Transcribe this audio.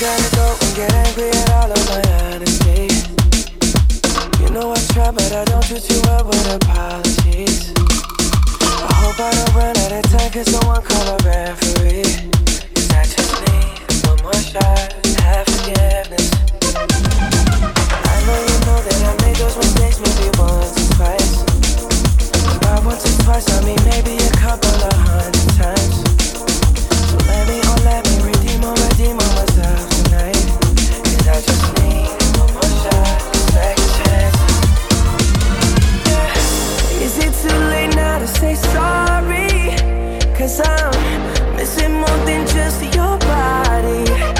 gonna go and get angry at all of my honesty. You know I try, but I don't treat you well with apologies. I hope I don't run out of time, cause someone call a referee. Missing more than just your body.